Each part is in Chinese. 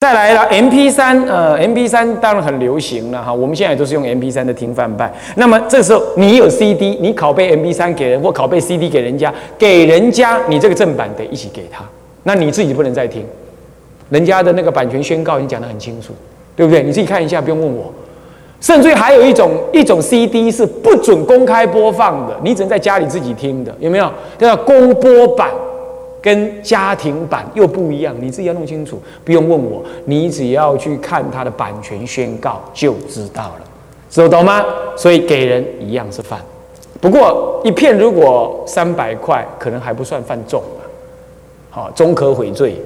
再来了，M P 三，呃，M P 三当然很流行了哈。我们现在都是用 M P 三的听范版。那么这时候你有 C D，你拷贝 M P 三给人或拷贝 C D 给人家，给人家你这个正版得一起给他，那你自己不能再听，人家的那个版权宣告已经讲得很清楚，对不对？你自己看一下，不用问我。甚至于还有一种一种 C D 是不准公开播放的，你只能在家里自己听的，有没有？叫公播版。跟家庭版又不一样，你自己要弄清楚，不用问我，你只要去看它的版权宣告就知道了，知道懂吗？所以给人一样是犯，不过一片如果三百块，可能还不算犯重啊，好，中可悔罪，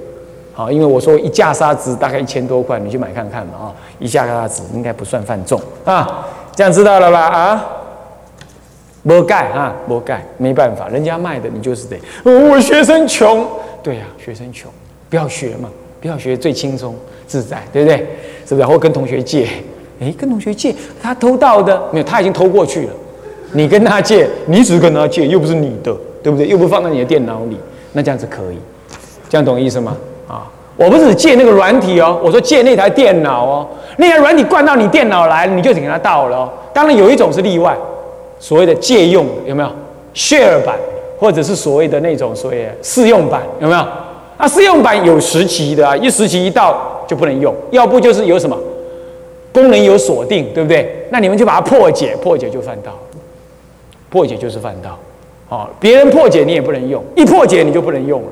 好，因为我说一架砂纸大概一千多块，你去买看看嘛啊，一架砂纸应该不算犯重。啊，这样知道了吧啊？没盖啊，没盖，没办法，人家卖的你就是得。我学生穷，对呀，学生穷，不要学嘛，不要学最轻松自在，对不对？是不是？或跟同学借，哎，跟同学借，他偷盗的没有，他已经偷过去了。你跟他借，你只是跟他借，又不是你的，对不对？又不放在你的电脑里，那这样子可以，这样懂意思吗？啊，我不是借那个软体哦，我说借那台电脑哦，那台软体灌到你电脑来，你就得给他盗了。当然有一种是例外。所谓的借用有没有 share 版，或者是所谓的那种所谓试用版有没有？那试用版有时期的啊，一时期一到就不能用，要不就是有什么功能有锁定，对不对？那你们就把它破解，破解就犯到，破解就是犯到，好，别人破解你也不能用，一破解你就不能用了，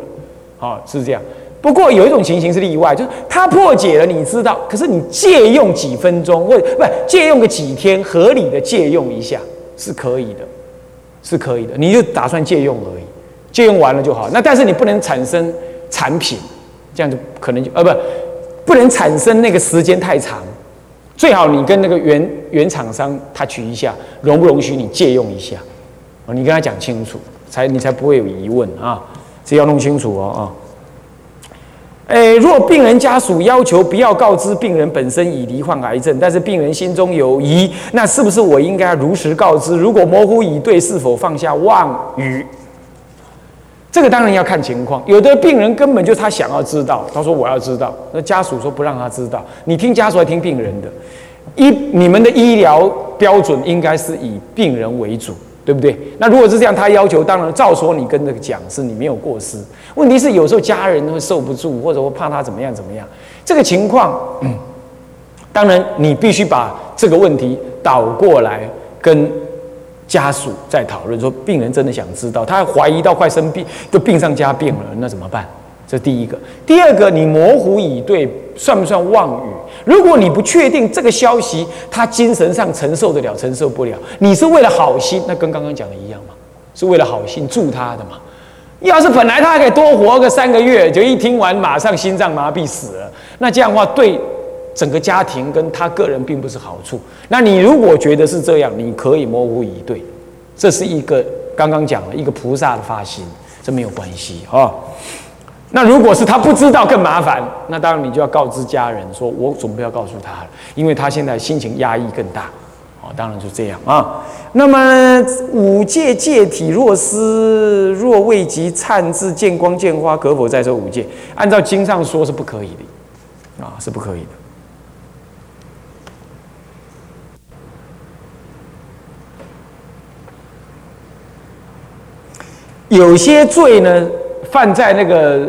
好，是这样。不过有一种情形是例外，就是他破解了，你知道，可是你借用几分钟，或不借用个几天，合理的借用一下。是可以的，是可以的，你就打算借用而已，借用完了就好。那但是你不能产生产品，这样就可能就呃不，不能产生那个时间太长。最好你跟那个原原厂商他取一下，容不容许你借用一下？你跟他讲清楚，才你才不会有疑问啊，这要弄清楚哦啊。诶，若病人家属要求不要告知病人本身已罹患癌症，但是病人心中有疑，那是不是我应该如实告知？如果模糊以对，是否放下妄语？这个当然要看情况。有的病人根本就他想要知道，他说我要知道，那家属说不让他知道。你听家属还听病人的？医你们的医疗标准应该是以病人为主。对不对？那如果是这样，他要求当然照说，你跟这个讲是你没有过失。问题是有时候家人会受不住，或者会怕他怎么样怎么样。这个情况，嗯，当然你必须把这个问题倒过来跟家属再讨论。说病人真的想知道，他怀疑到快生病，都病上加病了，那怎么办？这第一个。第二个，你模糊以对，算不算妄语？如果你不确定这个消息，他精神上承受得了，承受不了，你是为了好心，那跟刚刚讲的一样嘛，是为了好心助他的嘛。要是本来他还可以多活个三个月，就一听完马上心脏麻痹死了，那这样的话对整个家庭跟他个人并不是好处。那你如果觉得是这样，你可以模糊以对，这是一个刚刚讲了一个菩萨的发心，这没有关系啊。那如果是他不知道更麻烦，那当然你就要告知家人说，我总不要告诉他了，因为他现在心情压抑更大，哦，当然就这样啊。那么五戒戒体若失，若未及忏至见光见花，可否再受五戒？按照经上说是不可以的，啊，是不可以的。有些罪呢？犯在那个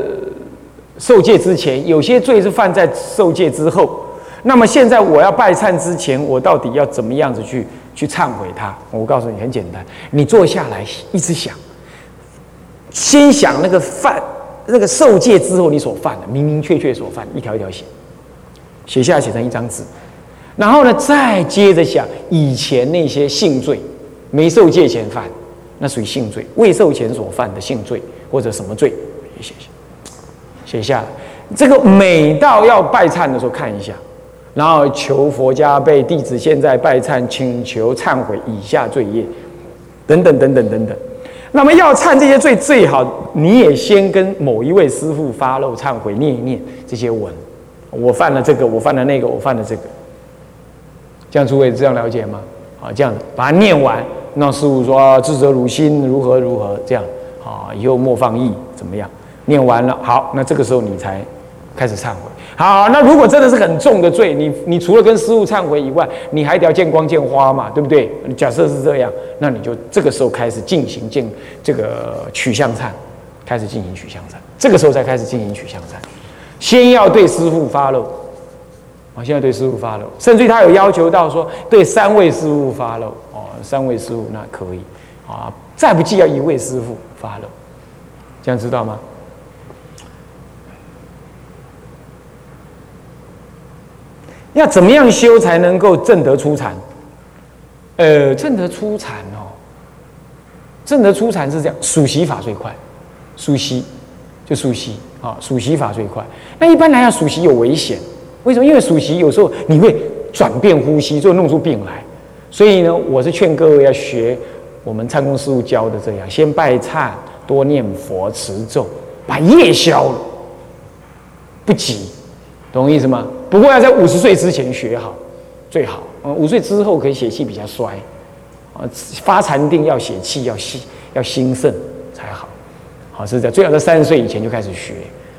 受戒之前，有些罪是犯在受戒之后。那么现在我要拜忏之前，我到底要怎么样子去去忏悔他？我告诉你，很简单，你坐下来一直想，先想那个犯那个受戒之后你所犯的明明确确所犯，一条一条写，写下写成一张纸，然后呢再接着想以前那些性罪，没受戒前犯，那属于性罪；未受前所犯的性罪。或者什么罪，写下，写下来。这个每到要拜忏的时候看一下，然后求佛家被弟子现在拜忏，请求忏悔以下罪业，等等等等等等。那么要忏这些罪，最好你也先跟某一位师傅发露忏悔，念一念这些文。我犯了这个，我犯了那个，我犯了这个。这样诸位这样了解吗？好，这样把它念完，让师傅说智者汝心如何如何这样。啊，以后莫放逸，怎么样？念完了，好，那这个时候你才开始忏悔。好，那如果真的是很重的罪，你你除了跟师傅忏悔以外，你还得要见光见花嘛，对不对？假设是这样，那你就这个时候开始进行见这个取向忏，开始进行取向忏，这个时候才开始进行取向忏，先要对师傅发露，啊，现在对师傅发露，甚至于他有要求到说对三位师傅发露，哦，三位师傅那可以，啊，再不济要一位师傅发露，这样知道吗？要怎么样修才能够正得出禅？呃，正得出禅哦，正得出禅是这样，数息法最快，数息就数息啊，数息法最快。那一般来讲，数息有危险，为什么？因为数息有时候你会转变呼吸，就弄出病来。所以呢，我是劝各位要学我们参公师傅教的这样，先拜忏，多念佛持咒，把业消了，不急。懂我意思吗？不过要在五十岁之前学好，最好。嗯，五岁之后可以血气比较衰，啊，发禅定要血气要兴要兴盛才好。好是这样，最好在三十岁以前就开始学。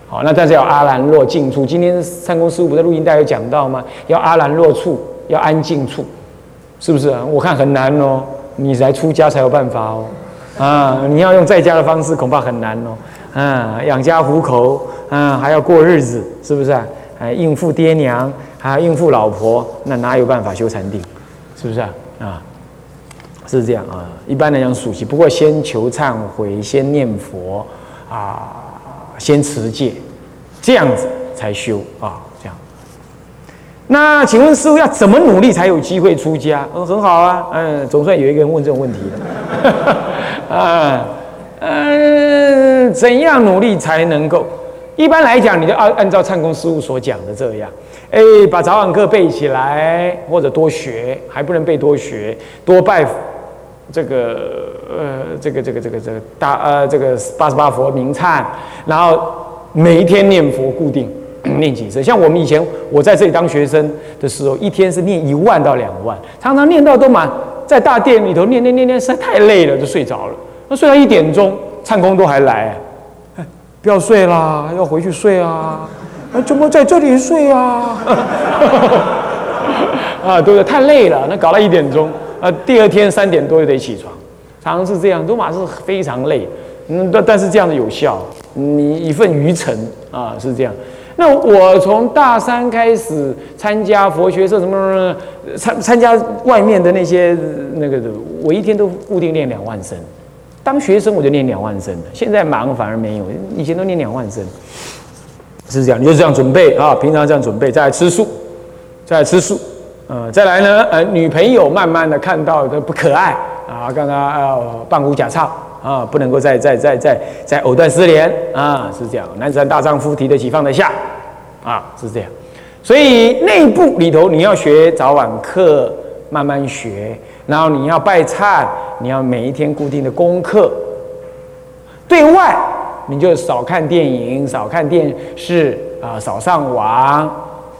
好，那但是要阿兰若静处。今天三公师傅在录音带有讲到吗？要阿兰若处，要安静处，是不是啊？我看很难哦，你来出家才有办法哦。啊，你要用在家的方式恐怕很难哦。啊，养家糊口，啊，还要过日子，是不是啊？哎，应付爹娘，还要应付老婆，那哪有办法修禅定？是不是啊？啊，是这样啊。一般来讲，属习，不过先求忏悔，先念佛啊，先持戒，这样子才修啊。这样。那请问师傅要怎么努力才有机会出家？嗯，很好啊。嗯，总算有一个人问这种问题了。啊，嗯，怎样努力才能够？一般来讲，你就按按照唱功师傅所讲的这样，哎，把早晚课背起来，或者多学，还不能背多学，多拜这个呃这个这个这个这个大呃这个八十八佛名忏，然后每一天念佛固定 念几次。像我们以前我在这里当学生的时候，一天是念一万到两万，常常念到都满，在大殿里头念念念念，实在太累了，就睡着了。那睡到一点钟，唱功都还来。不要睡啦，要回去睡啊！啊，怎么在这里睡啊？啊，对不对？太累了，那搞到一点钟，啊，第二天三点多就得起床，常常是这样，罗马是非常累。嗯，但但是这样的有效，你一份愚诚啊，是这样。那我从大三开始参加佛学社，什么什么参参加外面的那些那个，我一天都固定练两万声。当学生我就念两万声现在忙反而没有，以前都念两万声，是这样，你就这样准备啊，平常这样准备，再来吃素，再来吃素，呃，再来呢，呃，女朋友慢慢的看到的不可爱啊，刚刚呃半壶假唱啊，不能够再再再再再藕断丝连啊，是这样，男子汉大丈夫提得起放得下啊，是这样，所以内部里头你要学早晚课，慢慢学。然后你要拜忏，你要每一天固定的功课。对外，你就少看电影，少看电视啊，少上网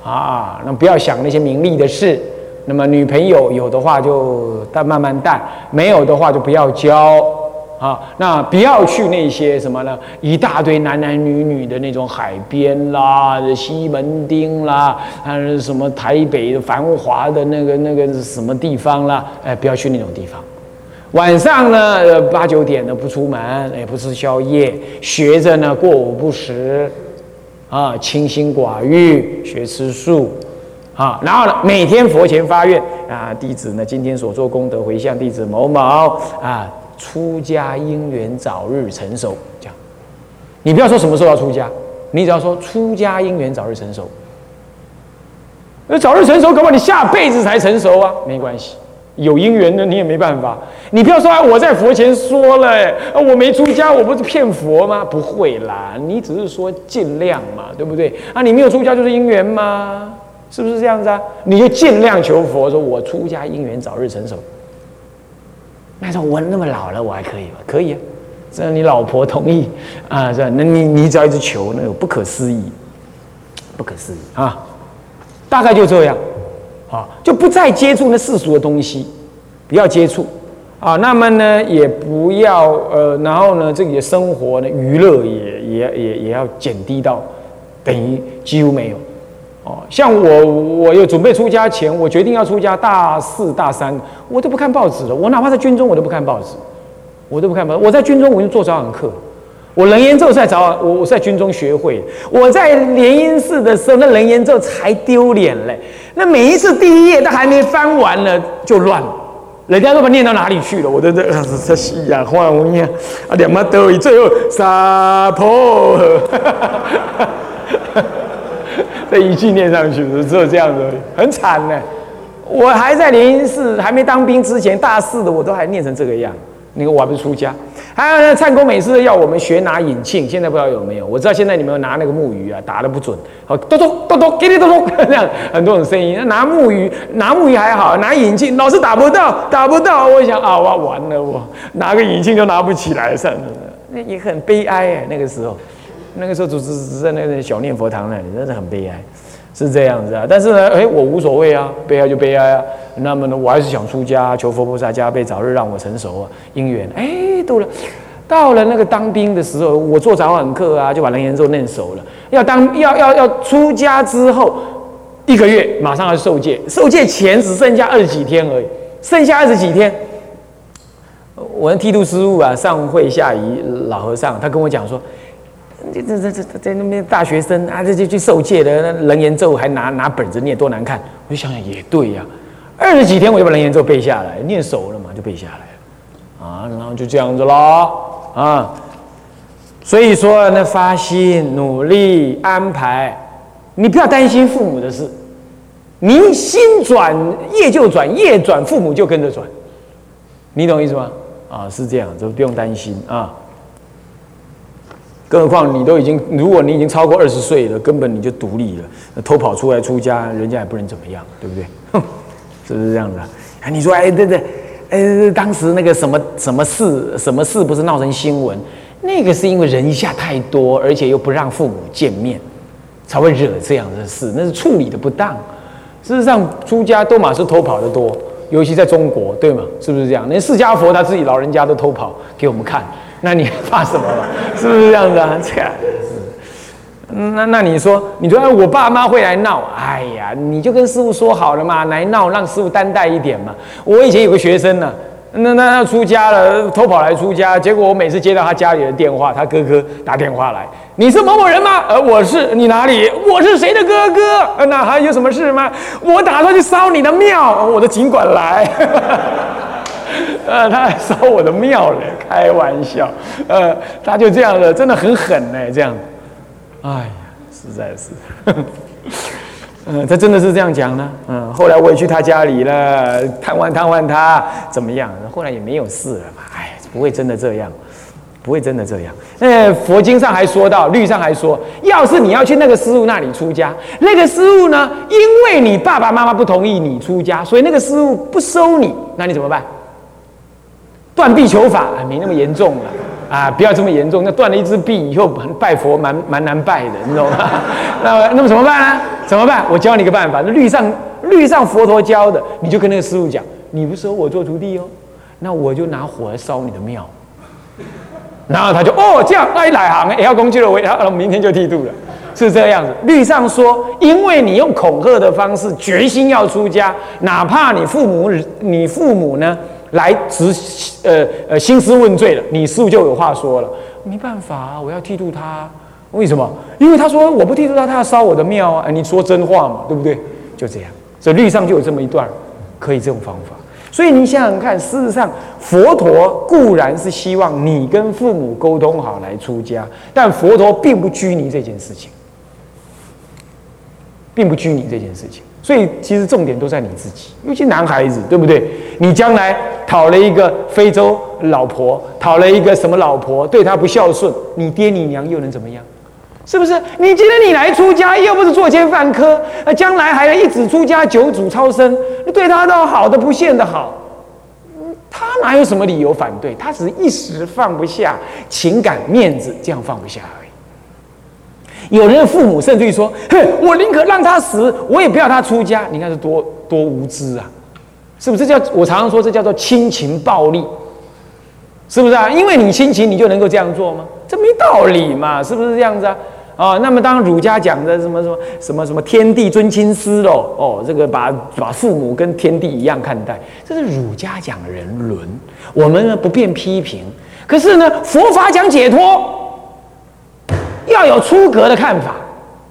啊，那不要想那些名利的事。那么女朋友有的话就淡慢慢淡，没有的话就不要交。啊，那不要去那些什么呢？一大堆男男女女的那种海边啦，西门町啦，还是什么台北的繁华的那个那个什么地方啦？哎，不要去那种地方。晚上呢，八九点呢不出门，也不吃宵夜，学着呢过午不食，啊，清心寡欲，学吃素，啊，然后呢每天佛前发愿啊，弟子呢今天所做功德回向弟子某某啊。出家因缘早日成熟，这样，你不要说什么时候要出家，你只要说出家因缘早日成熟。那早日成熟，搞不好你下辈子才成熟啊，没关系，有因缘的你也没办法。你不要说啊，我在佛前说了，我没出家，我不是骗佛吗？不会啦，你只是说尽量嘛，对不对？啊，你没有出家就是因缘吗？是不是这样子啊？你就尽量求佛，说我出家因缘早日成熟。那时候：“我那么老了，我还可以吗？可以啊，只要你老婆同意啊，是吧？那你你只要一直求，那个不可思议，不可思议啊！大概就这样，啊，就不再接触那世俗的东西，不要接触啊。那么呢，也不要呃，然后呢，这个生活呢，娱乐也也也也要减低到等于几乎没有哦，像我，我有准备出家前，我决定要出家，大四大三，我都不看报纸了。我哪怕在军中，我都不看报纸，我都不看报。我在军中，我就做早晚课。我楞严咒在早晚，我我在军中学会。我在莲音寺的时候，那楞严咒才丢脸嘞。那每一次第一页都还没翻完呢，就乱了。人家都把念到哪里去了？我都这这西呀，换我念啊，两毛得意，最后沙婆。这一句念上去，只有这样子，很惨呢。我还在联姻寺，还没当兵之前，大四的我都还念成这个样。那个我还不是出家。还有呢，灿公每次要我们学拿引磬，现在不知道有没有。我知道现在你们拿那个木鱼啊，打的不准，好咚咚咚咚，给你咚咚，这样很多种声音。拿木鱼，拿木鱼还好，拿引磬老是打不到，打不到。我想啊，我完了，我拿个引磬都拿不起来，算了，那也很悲哀哎，那个时候。那个时候只只只在那个小念佛堂那里，真的很悲哀，是这样子啊。但是呢，哎，我无所谓啊，悲哀就悲哀啊。那么呢，我还是想出家，求佛菩萨加倍早日让我成熟啊，因缘。哎，到了，到了那个当兵的时候，我做早晚课啊，就把楞严咒念熟了。要当要要要出家之后，一个月马上要受戒，受戒前只剩下二十几天而已，剩下二十几天。我的剃度师傅啊，上会下仪老和尚，他跟我讲说。这这这这在那边大学生啊，这就去受戒的，那楞严咒还拿拿本子念，多难看！我就想想也对呀，二十几天我就把楞严咒背下来，念熟了嘛，就背下来了啊，然后就这样子咯啊。所以说，那发心努力安排，你不要担心父母的事，你心转业就转，业转父母就跟着转，你懂意思吗？啊，是这样，就不用担心啊。更何况你都已经，如果你已经超过二十岁了，根本你就独立了，偷跑出来出家，人家也不能怎么样，对不对？哼，是不是这样的？哎，你说，哎，对对，哎，当时那个什么什么事，什么事不是闹成新闻？那个是因为人一下太多，而且又不让父母见面，才会惹这样的事。那是处理的不当。事实上，出家都马是偷跑的多，尤其在中国，对吗？是不是这样？连释迦佛他自己老人家都偷跑给我们看。那你怕什么了？是不是这样子啊？这样，那那你说，你说我爸妈会来闹？哎呀，你就跟师傅说好了嘛，来闹让师傅担待一点嘛。我以前有个学生呢，那那要出家了，偷跑来出家，结果我每次接到他家里的电话，他哥哥打电话来，你是某某人吗？呃，我是，你哪里？我是谁的哥哥？那还有什么事吗？我打算去烧你的庙，我的尽管来。呃，他还烧我的庙嘞，开玩笑，呃，他就这样的，真的很狠呢，这样，哎呀，实在是，嗯，他真的是这样讲呢，嗯，后来我也去他家里了，探望探望他，怎么样？后来也没有事了嘛，哎，不会真的这样，不会真的这样。那佛经上还说到，律上还说，要是你要去那个师傅那里出家，那个师傅呢，因为你爸爸妈妈不同意你出家，所以那个师傅不收你，那你怎么办？断臂求法没那么严重了啊！不要这么严重。那断了一只臂以后，拜佛蛮蛮难拜的，你懂吗？那那么怎么办呢？怎么办？我教你个办法。那律上律上佛陀教的，你就跟那个师傅讲：你不收我做徒弟哦，那我就拿火来烧你的庙。然后他就哦这样，那一来行也要攻击了我，然后明天就剃度了，是这样子。律上说，因为你用恐吓的方式决心要出家，哪怕你父母你父母呢？来执呃呃兴师问罪了，你师傅就有话说了，没办法，我要剃度他，为什么？因为他说我不剃度他，他要烧我的庙啊！你说真话嘛，对不对？就这样，所以律上就有这么一段，可以这种方法。所以你想想看，事实上佛陀固然是希望你跟父母沟通好来出家，但佛陀并不拘泥这件事情，并不拘泥这件事情。所以其实重点都在你自己，尤其男孩子，对不对？你将来讨了一个非洲老婆，讨了一个什么老婆，对他不孝顺，你爹你娘又能怎么样？是不是？你今天你来出家，又不是作奸犯科，那将来还要一子出家，九祖超生，你对他都好的不见得好，他哪有什么理由反对？他只是一时放不下情感面子，这样放不下。有人的父母甚至于说：“哼，我宁可让他死，我也不要他出家。”你看是多多无知啊！是不是？这叫我常常说，这叫做亲情暴力，是不是啊？因为你亲情，你就能够这样做吗？这没道理嘛，是不是这样子啊？啊。那么当儒家讲的什么什么什么什么天地尊亲师喽，哦，这个把把父母跟天地一样看待，这是儒家讲人伦，我们呢不便批评。可是呢，佛法讲解脱，要有出格的看法，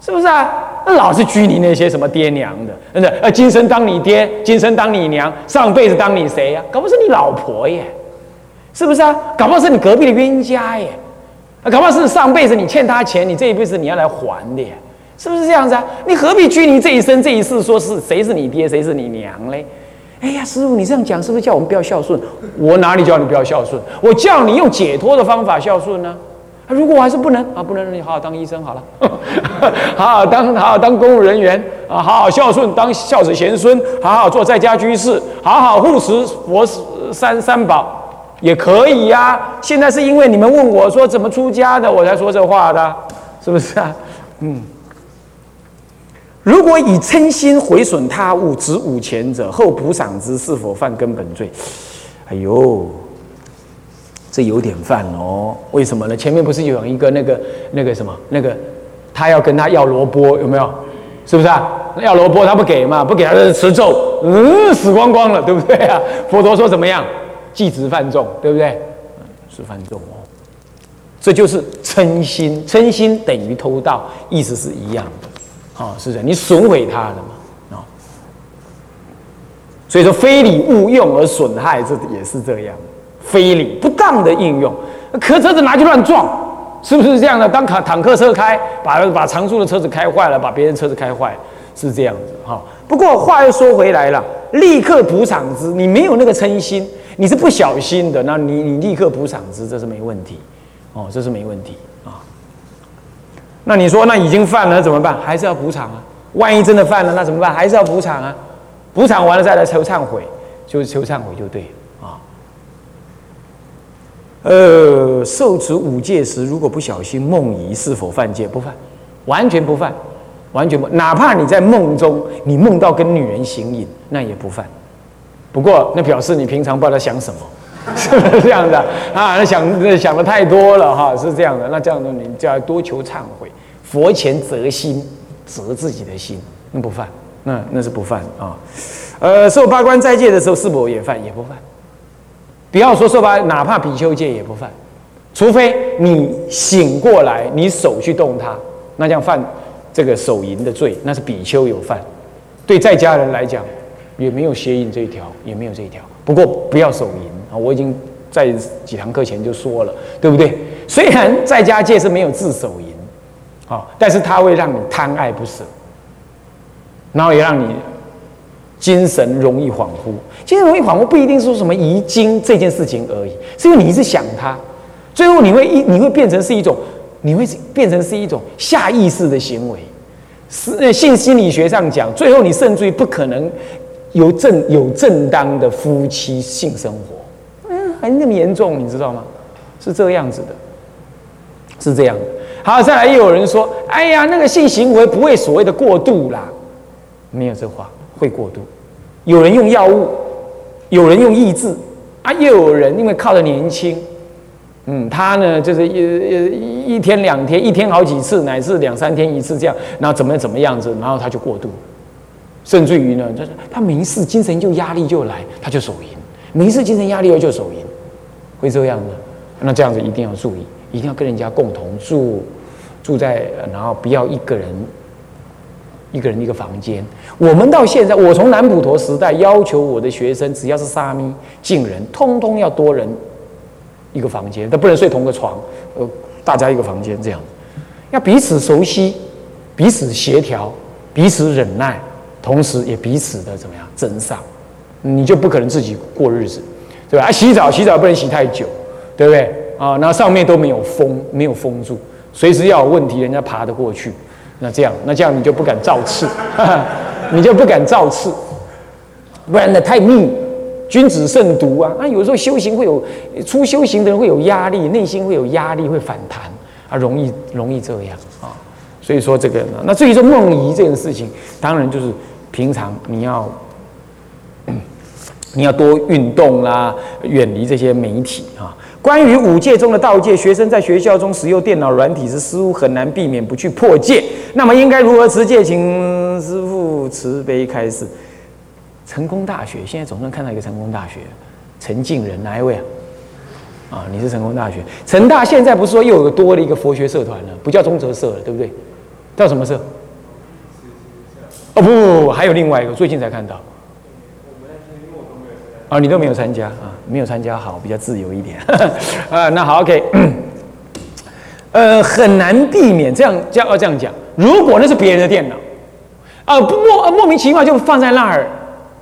是不是啊？那老是拘泥那些什么爹娘的，真的，呃，今生当你爹，今生当你娘，上辈子当你谁呀？搞不是你老婆耶？是不是啊？搞不好是你隔壁的冤家耶？啊，搞不好是上辈子你欠他钱，你这一辈子你要来还的？是不是这样子啊？你何必拘泥这一生这一世，说是谁是你爹，谁是你娘嘞？哎呀，师傅，你这样讲是不是叫我们不要孝顺？我哪里叫你不要孝顺？我叫你用解脱的方法孝顺呢？如果我还是不能啊，不能，你好好当医生好了，好好当好好当公务人员啊，好好孝顺，当孝子贤孙，好好做在家居士，好好护持佛三三宝。也可以呀，现在是因为你们问我说怎么出家的，我才说这话的，是不是啊？嗯，如果以嗔心毁损他物，执五前者，后补赏之，是否犯根本罪？哎呦，这有点犯哦。为什么呢？前面不是有一个那个那个什么那个，他要跟他要萝卜，有没有？是不是啊？要萝卜他不给嘛，不给他就吃咒，嗯，死光光了，对不对啊？佛陀说怎么样？即执犯众，对不对？是犯众哦。这就是嗔心，嗔心等于偷盗，意思是一样的。啊，是的，你损毁他了嘛？啊，所以说非礼勿用而损害，这也是这样。非礼不当的应用，可车子拿去乱撞，是不是这样的？当坦坦克车开，把把常速的车子开坏了，把别人车子开坏，是这样子。哈，不过话又说回来了，立刻补偿之，你没有那个嗔心。你是不小心的，那你你立刻补偿之，这是没问题，哦，这是没问题啊。那你说那已经犯了怎么办？还是要补偿啊？万一真的犯了，那怎么办？还是要补偿啊？补偿完了再来求忏悔，就是求忏悔就对了。呃，受持五戒时，如果不小心梦遗，是否犯戒？不犯，完全不犯，完全不，哪怕你在梦中你梦到跟女人行淫，那也不犯。不过，那表示你平常不知道想什么，是不是这样的啊？那想想的太多了哈，是这样的。那这样的你就要多求忏悔，佛前择心，择自己的心，那不犯，那那是不犯啊。呃，受八关斋戒的时候是否也犯？也不犯。不要说受八，哪怕比丘戒也不犯，除非你醒过来，你手去动它，那这样犯这个手淫的罪，那是比丘有犯。对在家人来讲。也没有邪淫这一条，也没有这一条。不过不要手淫啊！我已经在几堂课前就说了，对不对？虽然在家戒是没有自手淫，啊，但是它会让你贪爱不舍，然后也让你精神容易恍惚。精神容易恍惚不一定说什么遗精这件事情而已，是因为你一直想它，最后你会一你会变成是一种，你会变成是一种下意识的行为。是性心理学上讲，最后你甚至于不可能。有正有正当的夫妻性生活，嗯，还那么严重，你知道吗？是这样子的，是这样的。好，再来又有人说，哎呀，那个性行为不会所谓的过度啦，没有这话，会过度。有人用药物，有人用抑制，啊，又有人因为靠着年轻，嗯，他呢就是一一天两天，一天好几次，乃至两三天一次这样，然后怎么怎么样子，然后他就过度。甚至于呢，就是他没事，精神就压力就来，他就手淫；没事，精神压力又就手淫，会这样的。那这样子一定要注意，一定要跟人家共同住，住在然后不要一个人，一个人一个房间。我们到现在，我从南普陀时代要求我的学生，只要是沙弥、净人，通通要多人一个房间，他不能睡同个床，呃，大家一个房间这样，要彼此熟悉，彼此协调，彼此忍耐。同时也彼此的怎么样增上，你就不可能自己过日子，对吧？啊，洗澡洗澡不能洗太久，对不对？啊，那上面都没有封，没有封住，随时要有问题，人家爬得过去。那这样，那这样你就不敢造次，你就不敢造次，不然呢太密，君子慎独啊。那有时候修行会有初修行的人会有压力，内心会有压力，会反弹啊，容易容易这样啊。所以说这个，那至于说梦遗这件事情，当然就是。平常你要，你要多运动啦，远离这些媒体啊。关于五戒中的道戒，学生在学校中使用电脑软体时，似乎很难避免不去破戒。那么应该如何持戒？请师父慈悲开示。成功大学现在总算看到一个成功大学，陈敬仁哪一位啊？啊，你是成功大学。成大现在不是说又有多了一个佛学社团了，不叫中哲社了，对不对？叫什么社？哦不不不，还有另外一个，最近才看到。啊，你都没有参加啊？没有参加好，比较自由一点。啊，那好，OK。呃，很难避免这样，叫要这样讲。如果那是别人的电脑，啊，不莫莫名其妙就放在那儿，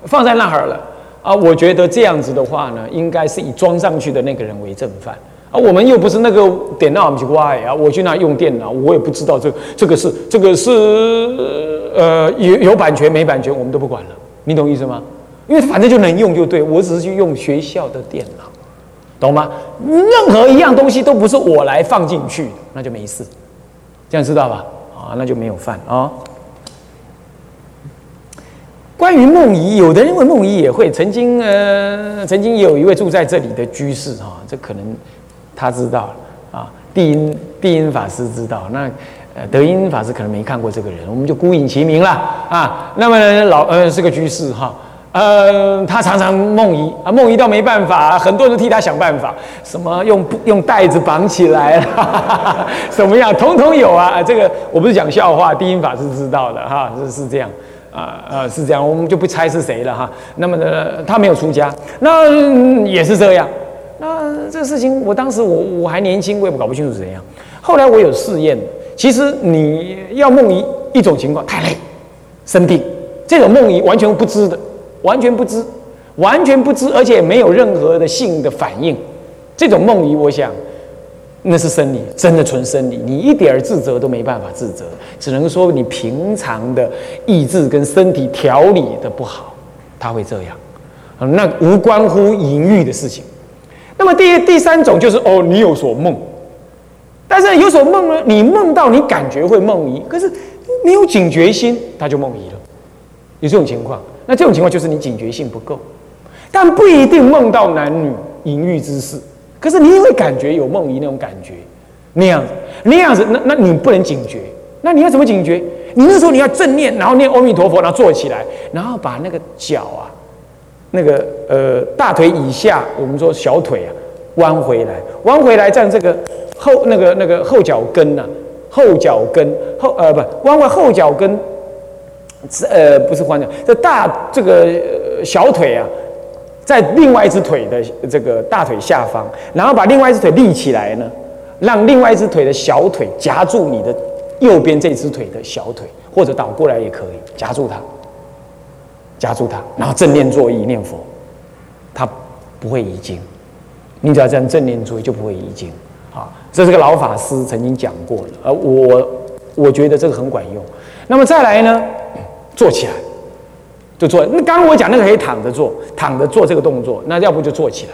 放在那儿了。啊，我觉得这样子的话呢，应该是以装上去的那个人为正犯。啊，我们又不是那个电脑奇怪啊，我去那用电脑，我也不知道这这个是这个是呃有有版权没版权，我们都不管了。你懂意思吗？因为反正就能用就对，我只是去用学校的电脑，懂吗？任何一样东西都不是我来放进去，那就没事，这样知道吧？啊，那就没有犯啊。关于梦遗，有的人问梦遗也会。曾经呃，曾经有一位住在这里的居士哈，这可能他知道啊。地音地音法师知道，那呃德音法师可能没看过这个人，我们就孤影其名了啊。那么老呃是个居士哈。呃，他常常梦遗啊，梦遗到没办法，很多人替他想办法，什么用用袋子绑起来，什么样，统统有啊。这个我不是讲笑话，低音法是知道的哈，是是这样啊啊是这样，我们就不猜是谁了哈。那么呢，他没有出家，那也是这样。那这个事情，我当时我我还年轻，我也搞不清楚怎样。后来我有试验，其实你要梦遗一种情况，太累，生病，这种梦遗完全不知的。完全不知，完全不知，而且没有任何的性的反应，这种梦遗，我想那是生理，真的纯生理，你一点自责都没办法自责，只能说你平常的意志跟身体调理的不好，他会这样，那无关乎淫欲的事情。那么第第三种就是哦，你有所梦，但是有所梦呢，你梦到你感觉会梦遗，可是没有警觉心，他就梦遗了，有这种情况。那这种情况就是你警觉性不够，但不一定梦到男女淫欲之事。可是你也会感觉有梦遗那种感觉，那样子，那样子，那那你不能警觉。那你要怎么警觉？你那时候你要正念，然后念阿弥陀佛，然后坐起来，然后把那个脚啊，那个呃大腿以下，我们说小腿啊，弯回来，弯回来，站这个后那个那个后脚跟呐，后脚跟后呃不弯回后脚跟。呃，不是换脚，这大这个小腿啊，在另外一只腿的这个大腿下方，然后把另外一只腿立起来呢，让另外一只腿的小腿夹住你的右边这只腿的小腿，或者倒过来也可以夹住它，夹住它，然后正念作意念佛，它不会移经。你只要这样正念作意，就不会移经。啊，这是个老法师曾经讲过的，而我我觉得这个很管用。那么再来呢？坐起来，就坐。那刚刚我讲那个可以躺着做，躺着做这个动作，那要不就坐起来，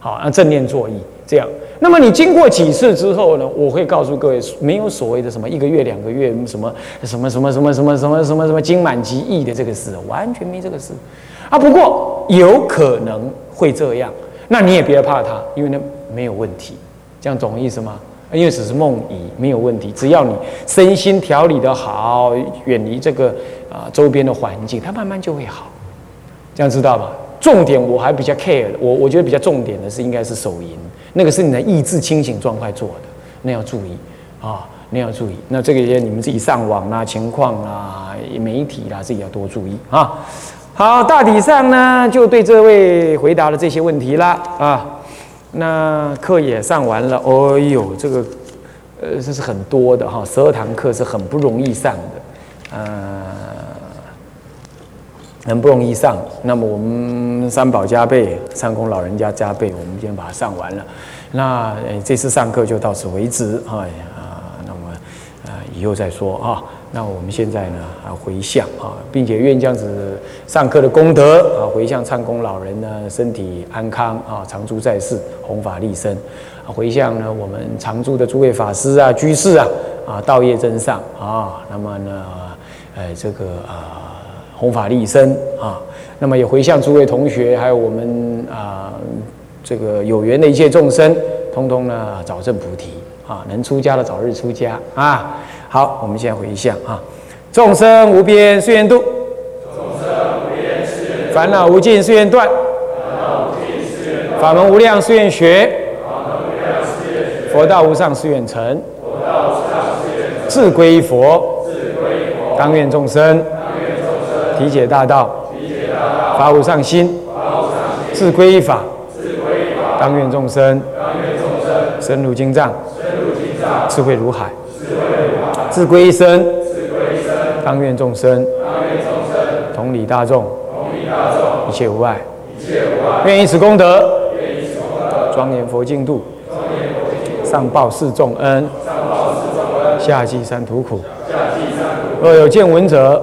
好，那正念坐椅这样。那么你经过几次之后呢？我会告诉各位，没有所谓的什么一个月、两个月，什么什么什么什么什么什么什么什么经满即易的这个事，完全没这个事啊。不过有可能会这样，那你也别怕它，因为那没有问题，这样懂意思吗？因为只是梦遗，没有问题。只要你身心调理的好，远离这个啊周边的环境，它慢慢就会好。这样知道吧？重点我还比较 care，我我觉得比较重点的是应该是手淫，那个是你的意志清醒状态做的，那要注意啊，那要注意。那这个些你们自己上网啦、情况啦、媒体啦，自己要多注意啊。好，大体上呢，就对这位回答了这些问题啦啊。那课也上完了，哦呦，这个，呃，这是很多的哈，十二堂课是很不容易上的，呃，很不容易上。那么我们三宝加倍，三公老人家加倍，我们今天把它上完了。那这次上课就到此为止，哎呀，那么呃，以后再说啊。那我们现在呢啊回向啊，并且愿这样子上课的功德啊回向唱功老人呢身体安康啊常住在世弘法利生啊回向呢我们常住的诸位法师啊居士啊啊道业增上啊那么呢哎这个啊弘法利生啊那么也回向诸位同学还有我们啊这个有缘的一切众生，通通呢早证菩提啊，能出家的早日出家啊。好，我们现在回向啊，众生无边誓愿度，众生无边誓愿烦恼无尽誓愿断，烦恼无尽誓愿，法门无量誓愿学，佛道无上誓愿成，佛道无上誓愿成，自归佛，自归佛，当愿众生，当愿众生，体解大道，法无上心，自归依法。当愿众生，深入经藏，智慧如海；自归一生，当愿众生，同理大众，一切无碍。愿以此功德，庄严佛净土，上报四重恩，下济三途苦。若有见闻者，